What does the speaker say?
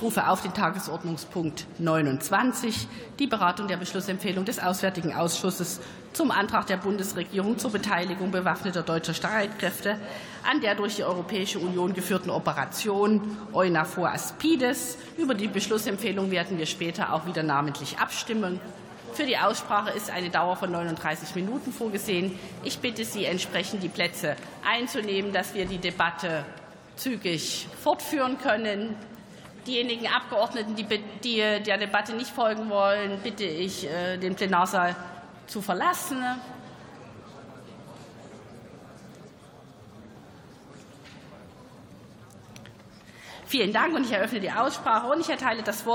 Ich rufe auf den Tagesordnungspunkt 29, die Beratung der Beschlussempfehlung des Auswärtigen Ausschusses zum Antrag der Bundesregierung zur Beteiligung bewaffneter deutscher Streitkräfte an der durch die Europäische Union geführten Operation EUNAVFOR Aspides. Über die Beschlussempfehlung werden wir später auch wieder namentlich abstimmen. Für die Aussprache ist eine Dauer von 39 Minuten vorgesehen. Ich bitte Sie entsprechend, die Plätze einzunehmen, dass wir die Debatte zügig fortführen können. Diejenigen Abgeordneten, die der Debatte nicht folgen wollen, bitte ich, äh, den Plenarsaal zu verlassen. Vielen Dank und ich eröffne die Aussprache und ich erteile das Wort